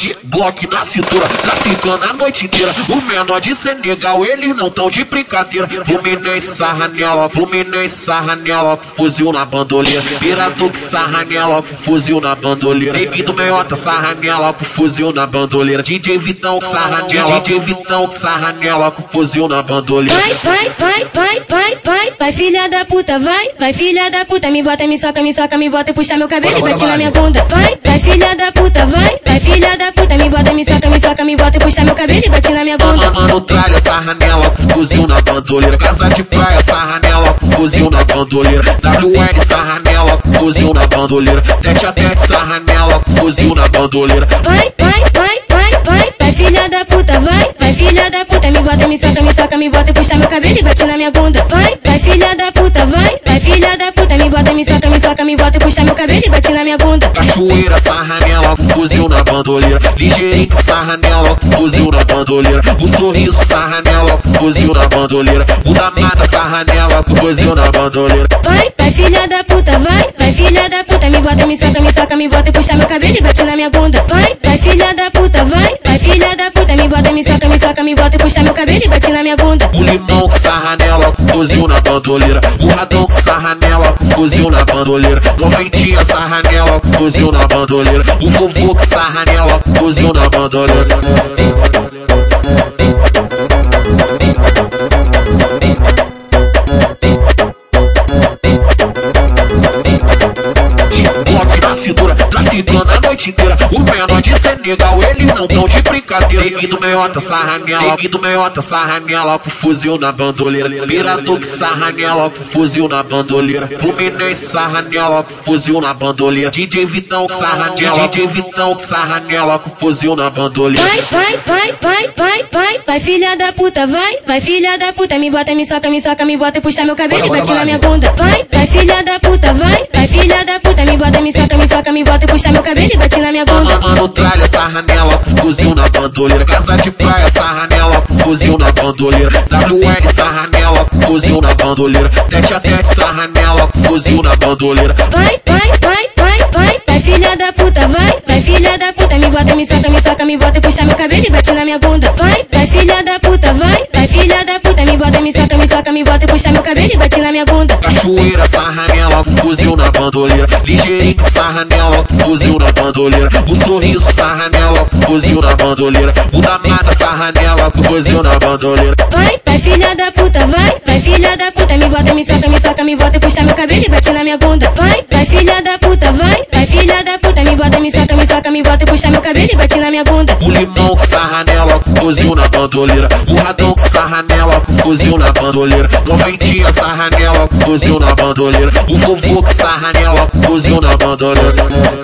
de bloco na cintura, traficando a noite inteira. O menor de Senegal, eles não tão de brincadeira. Fluminense, sarra nela, Fluminense, sarra nela, fuzil na bandoleira. Piraduque, sarra nela, fuzil na bandoleira. Baby do meiota, sarra nela, fuzil na bandoleira. DJ Vitão, sarra nela, DJ Vitão, sarra nela, fuzil na bandoleira. Vai, vai, vai, vai, vai, vai, vai, filha da puta, vai, vai, filha da puta, me bota, me soca, me soca, me bota, puxa meu cabelo e bate na minha bunda. Vai, vai, filha da puta, vai, vai, filha da puta, me bota, me soca, me soca, me bota, puxa meu cabelo e bate na minha bunda. Mano, tralha, sarra nela, fuzil na bandoleira. Casa de praia, sarra nela, fuzil na bandoleira. WN, sarra nela, fuzil na bandoleira. Tete a tete, sarra nela, fuzil na bandoleira. Vai, vai, vai, vai, vai, vai, filha da puta, vai, vai, filha da puta, me bota, me soca, me soca, me bota, puxa meu cabelo e bate na minha bunda. Vai, vai, filha da puta, vai, vai, filha me bota, me soca, me bota, puxa meu cabelo e bate na minha bunda. Cachoeira, sarra nela, fuzil na bandoleira. Ligeirinho, sarra nela, fuzil na bandoleira. O sorriso, sarra nela, fuzil na bandoleira. O da mata, sarra nela, fuzil na bandoleira. Vai, vai, filha da puta, vai, vai, filha da puta, me bota, me soca, me soca, me bota, puxa meu cabelo e bate na minha bunda. Vai, vai, filha da puta, vai, vai, filha da puta, me bota, me soca, me soca, me bota, puxa meu cabelo e bate na minha bunda. O limão sarra nela, fuzil na bandoleira. O radão que sarra nela, fuzil na bandoleira. Noventinha sarra nela, fuzil na bandoleira. O vovô que sarra nela, fuzil na bandoleira. Cintura, traficando a noite inteira. O menor de Senegal, eles não tão de brincadeira. Neguinho meiota, sarra nela, neguinho do meiota, sarra nela, com fuzil na bandoleira. Piratuque, sarra nela, com fuzil na bandoleira. Fluminense, sarra com fuzil na bandoleira. DJ Vitão, sarra DJ Vitão, sarra com fuzil na bandoleira. Vai, vai, vai, vai, vai, vai, vai, filha da puta, vai, vai, filha da puta, me bota, me soca, me soca, me bota, puxa meu cabelo e bate na minha bunda. Vai, vai, filha da puta, vai, vai, filha da puta, me bota, me soca, me soca, me bota, puxa meu cabelo e bate na minha bunda. Mano, tralha, sarra nela, fuzil na bandoleira. Casa de praia, sarra nela, fuzil na bandoleira. WN, sarra nela, fuzil na bandoleira. Tete a tete, sarra nela, fuzil na bandoleira. Vai, vai, vai, vai, vai, vai, filha da puta, vai, me bota, me soca, me bota, puxa meu cabelo e bate na minha bunda. Vai, vai, filha da puta, vai, vai, filha da puta, me bota, me soca, me soca, me bota, puxa meu cabelo e bate na minha bunda. Cachoeira, sarra nela, fuzil na bandoleira. Ligeirinho, sarra nela, fuzil na bandoleira. O sorriso, sarra nela, fuzil na bandoleira. O da mata, sarra nela, fuzil na bandoleira. Vai, vai, filha da puta, vai, vai, filha da puta, me bota, me soca, me soca, me bota, puxa meu cabelo e bate na minha bunda. Vai, vai, filha da puta, vai, vai, filha da puta, me bota, me soca, me bota, puxa meu cabelo e bate na minha bunda. O limão que sarra nela, fuzil na bandoleira. O radão que sarra nela, fuzil na bandoleira. Noventinha sarra nela, fuzil na bandoleira. O vovô que sarra nela, fuzil na bandoleira.